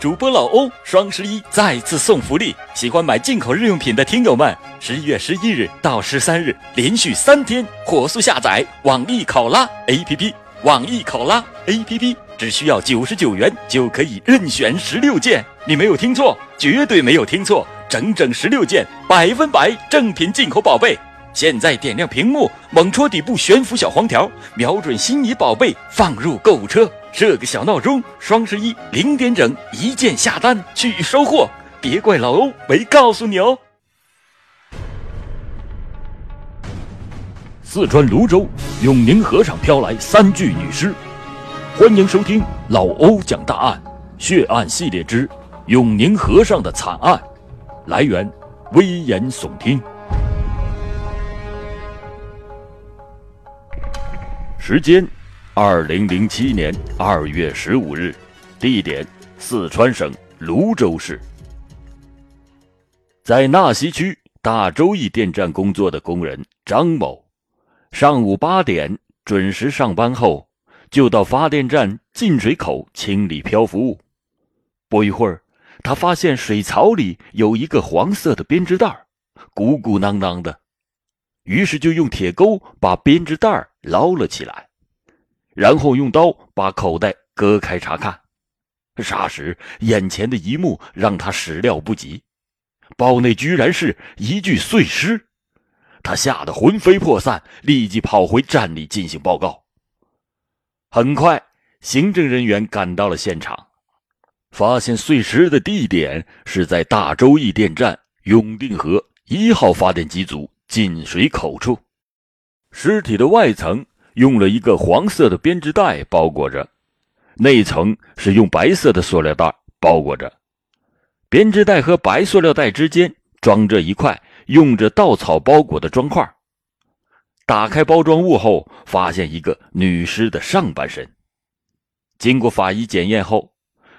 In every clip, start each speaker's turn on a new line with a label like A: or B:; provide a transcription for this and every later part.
A: 主播老欧双十一再次送福利，喜欢买进口日用品的听友们，十一月十一日到十三日连续三天火速下载网易考拉 APP，网易考拉 APP 只需要九十九元就可以任选十六件，你没有听错，绝对没有听错，整整十六件百分百正品进口宝贝。现在点亮屏幕，猛戳底部悬浮小黄条，瞄准心仪宝贝，放入购物车，设个小闹钟，双十一零点整一键下单去收货。别怪老欧没告诉你哦。
B: 四川泸州永宁河上飘来三具女尸，欢迎收听老欧讲大案血案系列之永宁河上的惨案，来源危言耸听。时间：二零零七年二月十五日，地点：四川省泸州市。在纳西区大周易电站工作的工人张某，上午八点准时上班后，就到发电站进水口清理漂浮物。不一会儿，他发现水槽里有一个黄色的编织袋，鼓鼓囊囊的。于是就用铁钩把编织袋捞了起来，然后用刀把口袋割开查看。霎时，眼前的一幕让他始料不及，包内居然是一具碎尸。他吓得魂飞魄散，立即跑回站里进行报告。很快，行政人员赶到了现场，发现碎尸的地点是在大周驿电站永定河一号发电机组。进水口处，尸体的外层用了一个黄色的编织袋包裹着，内层是用白色的塑料袋包裹着。编织袋和白塑料袋之间装着一块用着稻草包裹的砖块。打开包装物后，发现一个女尸的上半身。经过法医检验后，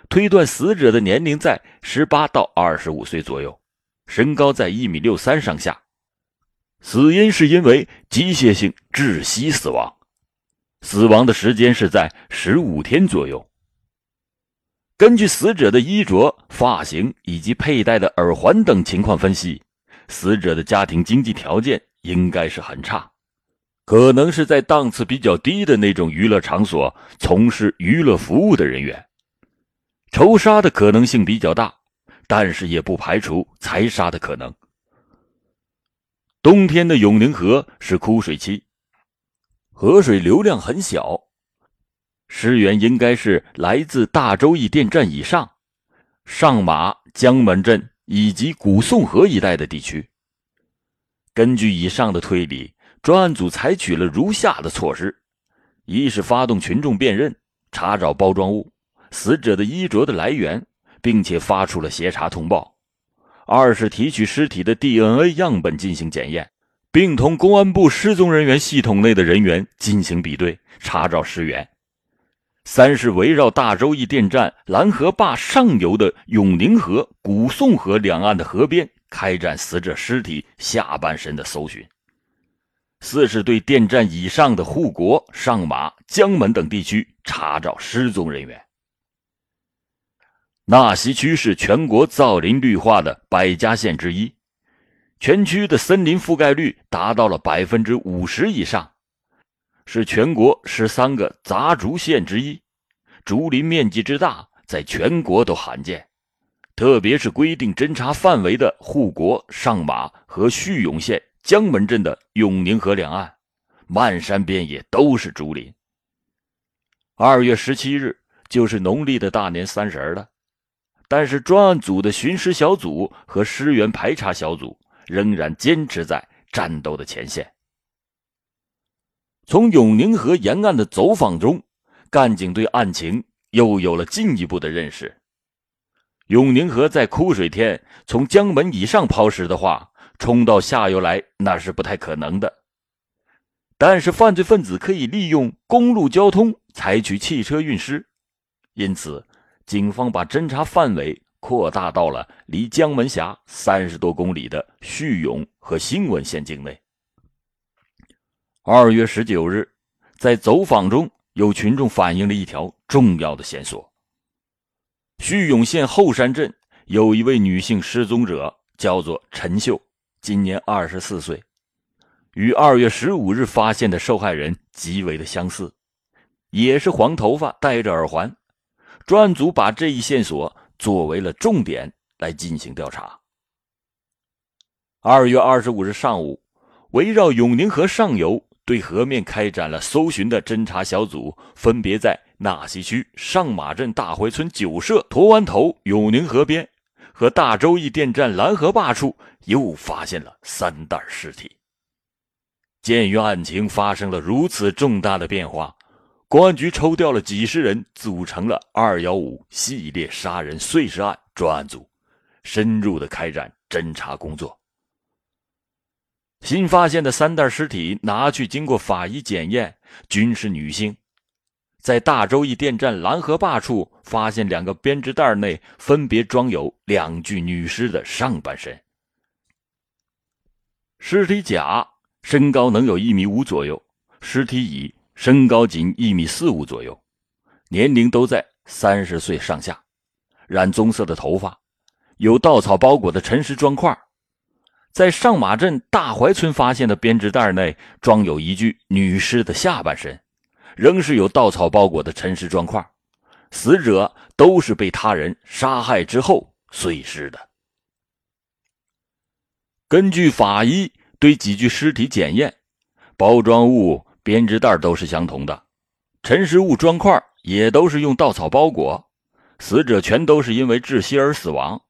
B: 推断死者的年龄在十八到二十五岁左右，身高在一米六三上下。死因是因为机械性窒息死亡，死亡的时间是在十五天左右。根据死者的衣着、发型以及佩戴的耳环等情况分析，死者的家庭经济条件应该是很差，可能是在档次比较低的那种娱乐场所从事娱乐服务的人员。仇杀的可能性比较大，但是也不排除财杀的可能。冬天的永宁河是枯水期，河水流量很小，尸源应该是来自大周驿电站以上、上马、江门镇以及古宋河一带的地区。根据以上的推理，专案组采取了如下的措施：一是发动群众辨认，查找包装物、死者的衣着的来源，并且发出了协查通报。二是提取尸体的 DNA 样本进行检验，并同公安部失踪人员系统内的人员进行比对，查找尸源。三是围绕大周驿电站蓝河坝上游的永宁河、古宋河两岸的河边开展死者尸体下半身的搜寻。四是对电站以上的护国、上马、江门等地区查找失踪人员。纳溪区是全国造林绿化的百家县之一，全区的森林覆盖率达到了百分之五十以上，是全国十三个杂竹县之一，竹林面积之大，在全国都罕见。特别是规定侦查范围的护国、上马和叙永县江门镇的永宁河两岸，漫山遍野都是竹林。二月十七日就是农历的大年三十了。但是专案组的巡尸小组和尸源排查小组仍然坚持在战斗的前线。从永宁河沿岸的走访中，干警对案情又有了进一步的认识。永宁河在枯水天从江门以上抛尸的话，冲到下游来那是不太可能的。但是犯罪分子可以利用公路交通采取汽车运尸，因此。警方把侦查范围扩大到了离江门峡三十多公里的叙永和兴文县境内。二月十九日，在走访中，有群众反映了一条重要的线索：叙永县后山镇有一位女性失踪者，叫做陈秀，今年二十四岁，与二月十五日发现的受害人极为的相似，也是黄头发，戴着耳环。专案组把这一线索作为了重点来进行调查。二月二十五日上午，围绕永宁河上游对河面开展了搜寻的侦查小组，分别在纳溪区上马镇大槐村九社驼湾头永宁河边和大周驿电站拦河坝处又发现了三袋尸体。鉴于案情发生了如此重大的变化。公安局抽调了几十人，组成了“二幺五”系列杀人碎尸案专案组，深入的开展侦查工作。新发现的三袋尸体拿去经过法医检验，均是女性。在大周驿电站蓝河坝处发现两个编织袋，内分别装有两具女尸的上半身。尸体甲身高能有一米五左右，尸体乙。身高仅一米四五左右，年龄都在三十岁上下，染棕色的头发，有稻草包裹的沉尸砖块。在上马镇大槐村发现的编织袋内装有一具女尸的下半身，仍是有稻草包裹的沉尸砖块，死者都是被他人杀害之后碎尸的。根据法医对几具尸体检验，包装物。编织袋都是相同的，沉实物砖块也都是用稻草包裹，死者全都是因为窒息而死亡，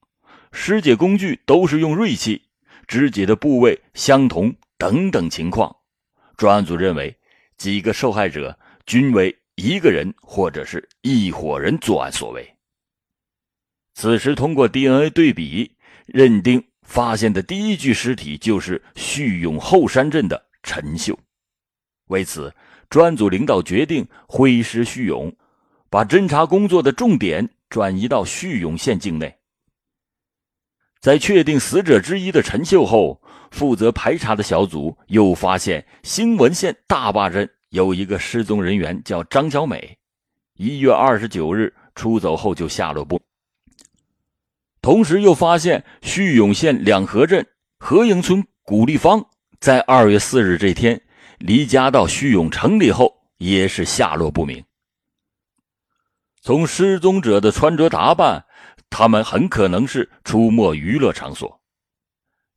B: 尸解工具都是用锐器，肢解的部位相同等等情况，专案组认为几个受害者均为一个人或者是一伙人作案所为。此时通过 DNA 对比认定，发现的第一具尸体就是叙永后山镇的陈秀。为此，专案组领导决定挥师叙永，把侦查工作的重点转移到叙永县境内。在确定死者之一的陈秀后，负责排查的小组又发现兴文县大坝镇有一个失踪人员叫张小美，一月二十九日出走后就下落不明。同时，又发现叙永县两河镇河营村古立芳在二月四日这天。离家到叙永城里后，也是下落不明。从失踪者的穿着打扮，他们很可能是出没娱乐场所，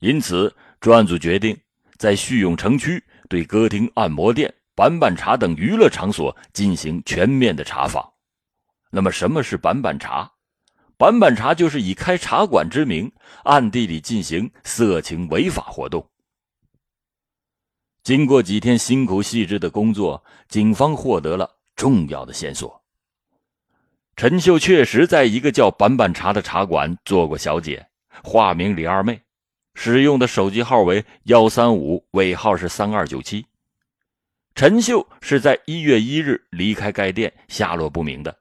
B: 因此专案组决定在叙永城区对歌厅、按摩店、板板茶等娱乐场所进行全面的查访。那么，什么是板板茶？板板茶就是以开茶馆之名，暗地里进行色情违法活动。经过几天辛苦细致的工作，警方获得了重要的线索。陈秀确实在一个叫“板板茶”的茶馆做过小姐，化名李二妹，使用的手机号为幺三五，尾号是三二九七。陈秀是在一月一日离开该店，下落不明的。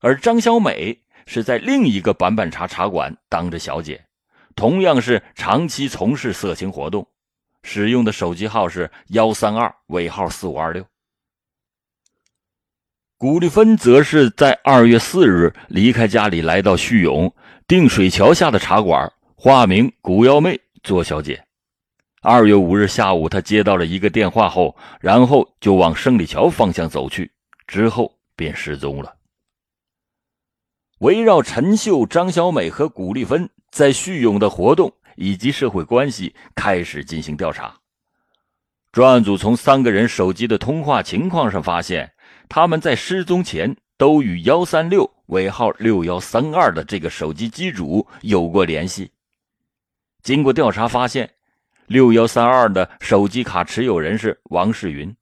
B: 而张小美是在另一个板板茶茶馆当着小姐，同样是长期从事色情活动。使用的手机号是幺三二，尾号四五二六。古丽芬则是在二月四日离开家里，来到叙永定水桥下的茶馆，化名古幺妹做小姐。二月五日下午，她接到了一个电话后，然后就往胜利桥方向走去，之后便失踪了。围绕陈秀、张小美和古丽芬在叙永的活动。以及社会关系开始进行调查。专案组从三个人手机的通话情况上发现，他们在失踪前都与幺三六尾号六幺三二的这个手机机主有过联系。经过调查发现，六幺三二的手机卡持有人是王世云，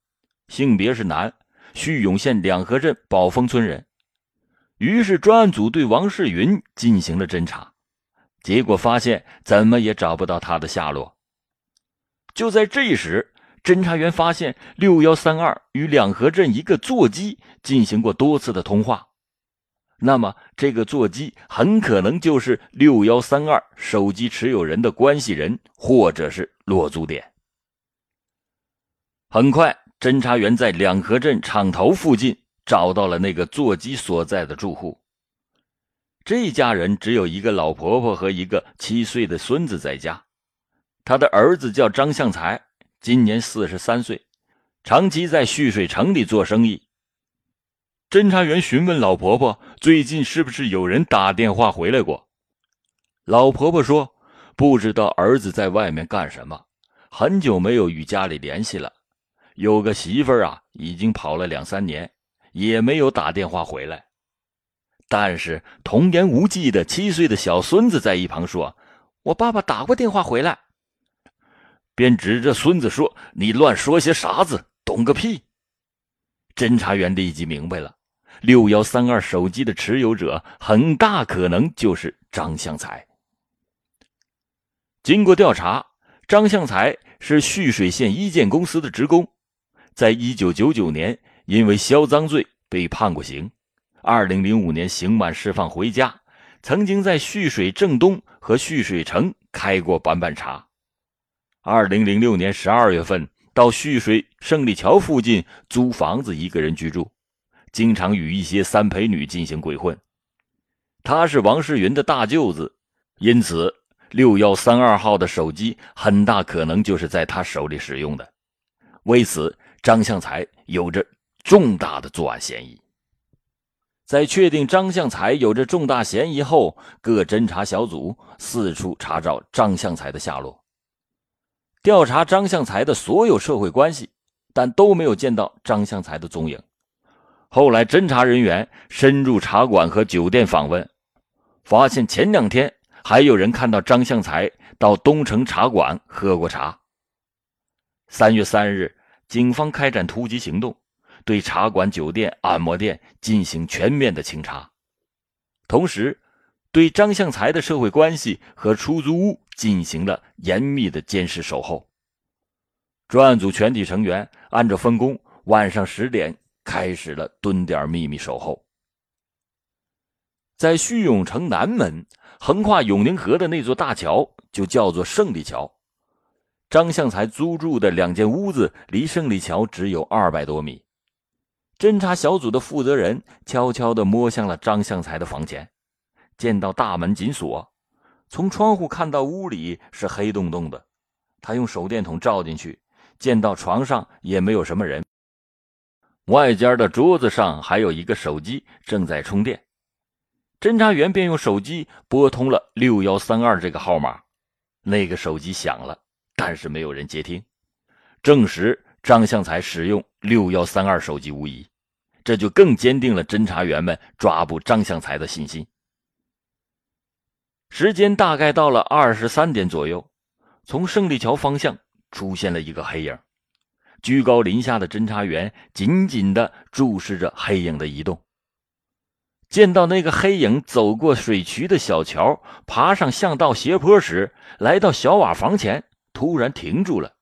B: 性别是男，叙永县两河镇宝丰村人。于是专案组对王世云进行了侦查。结果发现，怎么也找不到他的下落。就在这时，侦查员发现六幺三二与两河镇一个座机进行过多次的通话，那么这个座机很可能就是六幺三二手机持有人的关系人，或者是落足点。很快，侦查员在两河镇厂头附近找到了那个座机所在的住户。这家人只有一个老婆婆和一个七岁的孙子在家。他的儿子叫张向才，今年四十三岁，长期在蓄水城里做生意。侦查员询问老婆婆：“最近是不是有人打电话回来过？”老婆婆说：“不知道儿子在外面干什么，很久没有与家里联系了。有个媳妇儿啊，已经跑了两三年，也没有打电话回来。但是童言无忌的七岁的小孙子在一旁说：‘我爸爸打过电话回来。’便指着孙子说：‘你乱说些啥子？懂个屁！’侦查员立即明白了。”六幺三二手机的持有者很大可能就是张向才。经过调查，张向才是蓄水县一建公司的职工，在一九九九年因为销赃罪被判过刑，二零零五年刑满释放回家，曾经在蓄水正东和蓄水城开过板板茶。二零零六年十二月份，到蓄水胜利桥附近租房子一个人居住。经常与一些三陪女进行鬼混，他是王世云的大舅子，因此六幺三二号的手机很大可能就是在他手里使用的。为此，张向才有着重大的作案嫌疑。在确定张向才有着重大嫌疑后，各侦查小组四处查找张向才的下落，调查张向才的所有社会关系，但都没有见到张向才的踪影。后来，侦查人员深入茶馆和酒店访问，发现前两天还有人看到张向才到东城茶馆喝过茶。三月三日，警方开展突击行动，对茶馆、酒店、按摩店进行全面的清查，同时对张向才的社会关系和出租屋进行了严密的监视守候。专案组全体成员按照分工，晚上十点。开始了蹲点秘密守候。在叙永城南门横跨永宁河的那座大桥，就叫做胜利桥。张向才租住的两间屋子离胜利桥只有二百多米。侦查小组的负责人悄悄地摸向了张向才的房前，见到大门紧锁，从窗户看到屋里是黑洞洞的。他用手电筒照进去，见到床上也没有什么人。外间的桌子上还有一个手机正在充电，侦查员便用手机拨通了六幺三二这个号码。那个手机响了，但是没有人接听，证实张向才使用六幺三二手机无疑，这就更坚定了侦查员们抓捕张向才的信心。时间大概到了二十三点左右，从胜利桥方向出现了一个黑影。居高临下的侦查员紧紧地注视着黑影的移动。见到那个黑影走过水渠的小桥，爬上巷道斜坡时，来到小瓦房前，突然停住了。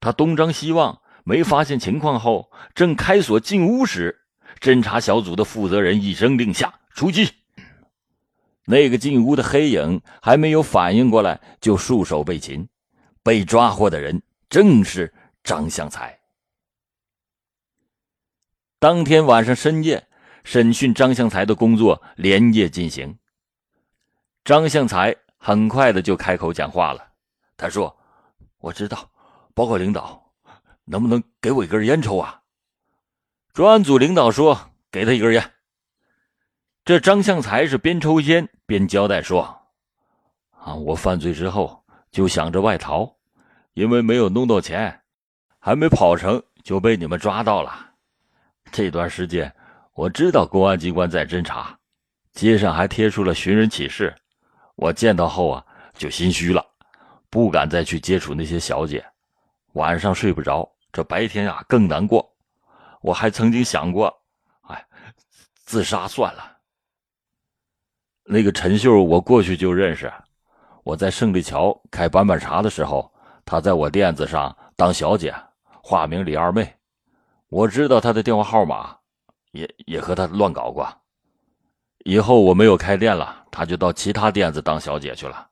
B: 他东张西望，没发现情况后，正开锁进屋时，侦查小组的负责人一声令下：“出击！”那个进屋的黑影还没有反应过来，就束手被擒。被抓获的人正是。张向才。当天晚上深夜，审讯张向才的工作连夜进行。张向才很快的就开口讲话了。他说：“我知道，报告领导，能不能给我一根烟抽啊？”专案组领导说：“给他一根烟。”这张向才是边抽烟边交代说：“啊，我犯罪之后就想着外逃，因为没有弄到钱。”还没跑成就被你们抓到了。这段时间我知道公安机关在侦查，街上还贴出了寻人启事。我见到后啊，就心虚了，不敢再去接触那些小姐，晚上睡不着，这白天啊更难过。我还曾经想过，哎，自杀算了。那个陈秀，我过去就认识，我在胜利桥开板板茶的时候，她在我店子上当小姐。化名李二妹，我知道她的电话号码，也也和她乱搞过。以后我没有开店了，她就到其他店子当小姐去了。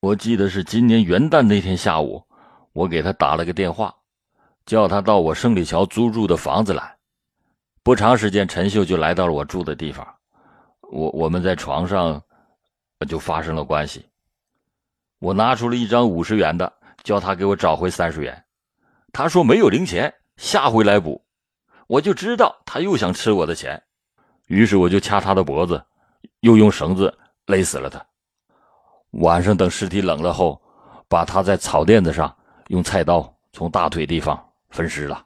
B: 我记得是今年元旦那天下午，我给他打了个电话，叫他到我胜利桥租住的房子来。不长时间，陈秀就来到了我住的地方。我我们在床上就发生了关系。我拿出了一张五十元的，叫他给我找回三十元。他说没有零钱，下回来补。我就知道他又想吃我的钱，于是我就掐他的脖子，又用绳子勒死了他。晚上等尸体冷了后，把他在草垫子上用菜刀从大腿地方分尸了，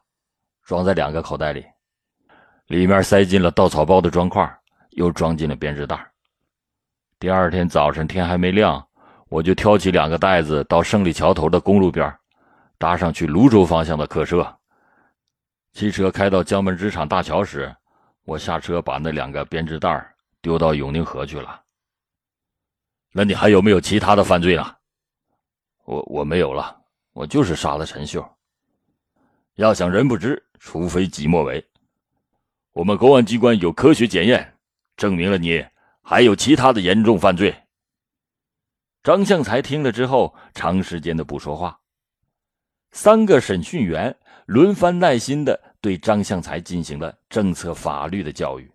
B: 装在两个口袋里，里面塞进了稻草包的砖块，又装进了编织袋。第二天早晨天还没亮，我就挑起两个袋子到胜利桥头的公路边，搭上去泸州方向的客车。汽车开到江门织厂大桥时，我下车把那两个编织袋丢到永宁河去了。那你还有没有其他的犯罪呢？我我没有了，我就是杀了陈秀。要想人不知，除非己莫为。我们公安机关有科学检验，证明了你还有其他的严重犯罪。张向才听了之后，长时间的不说话。三个审讯员轮番耐心的对张向才进行了政策法律的教育。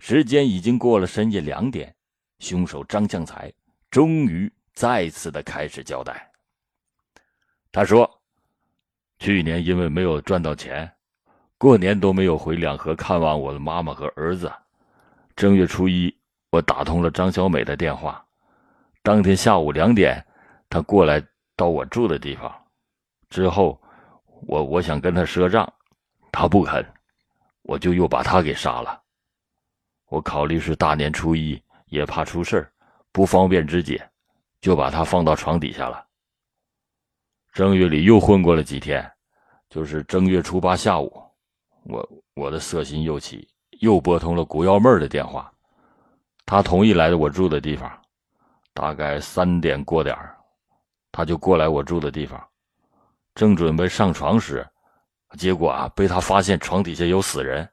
B: 时间已经过了深夜两点。凶手张向才终于再次的开始交代。他说：“去年因为没有赚到钱，过年都没有回两河看望我的妈妈和儿子。正月初一，我打通了张小美的电话。当天下午两点，她过来到我住的地方。之后，我我想跟她赊账，她不肯，我就又把她给杀了。我考虑是大年初一。”也怕出事不方便肢解，就把她放到床底下了。正月里又混过了几天，就是正月初八下午，我我的色心又起，又拨通了古幺妹儿的电话，她同意来的我住的地方，大概三点过点他就过来我住的地方，正准备上床时，结果啊被他发现床底下有死人，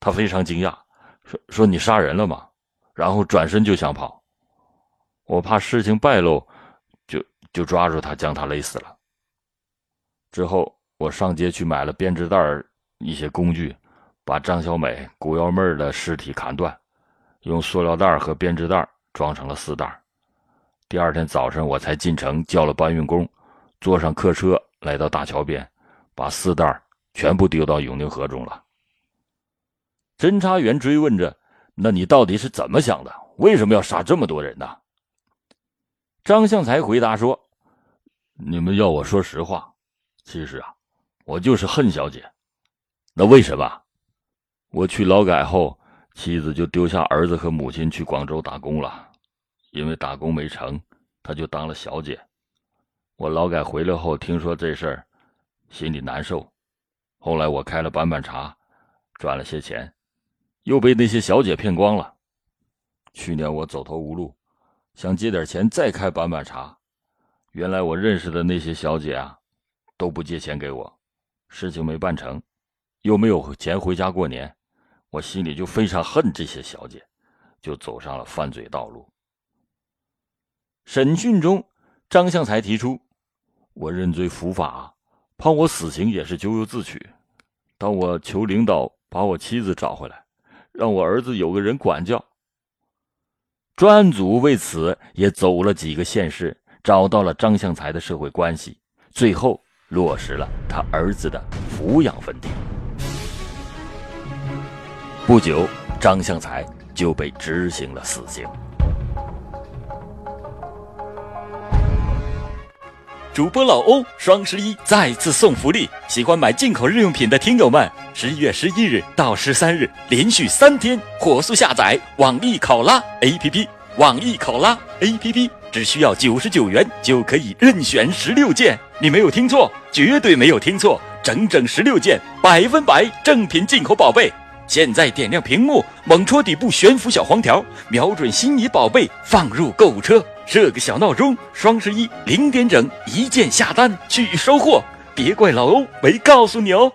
B: 他非常惊讶，说说你杀人了吗？然后转身就想跑，我怕事情败露，就就抓住他，将他勒死了。之后我上街去买了编织袋一些工具，把张小美、古幺妹的尸体砍断，用塑料袋和编织袋装成了四袋。第二天早晨我才进城叫了搬运工，坐上客车来到大桥边，把四袋全部丢到永宁河中了。侦查员追问着。那你到底是怎么想的？为什么要杀这么多人呢？张向才回答说：“你们要我说实话，其实啊，我就是恨小姐。那为什么？我去劳改后，妻子就丢下儿子和母亲去广州打工了，因为打工没成，她就当了小姐。我劳改回来后，听说这事儿，心里难受。后来我开了板板茶，赚了些钱。”又被那些小姐骗光了。去年我走投无路，想借点钱再开板板茶。原来我认识的那些小姐啊，都不借钱给我，事情没办成，又没有钱回家过年，我心里就非常恨这些小姐，就走上了犯罪道路。审讯中，张向才提出，我认罪伏法，判我死刑也是咎由自取。当我求领导把我妻子找回来。让我儿子有个人管教。专案组为此也走了几个县市，找到了张向才的社会关系，最后落实了他儿子的抚养问题。不久，张向才就被执行了死刑。
A: 主播老欧双十一再次送福利，喜欢买进口日用品的听友们，十一月十一日到十三日连续三天火速下载网易考拉 APP，网易考拉 APP 只需要九十九元就可以任选十六件，你没有听错，绝对没有听错，整整十六件百分百正品进口宝贝。现在点亮屏幕，猛戳底部悬浮小黄条，瞄准心仪宝贝放入购物车。设个小闹钟，双十一零点整一键下单去收货，别怪老欧没告诉你哦。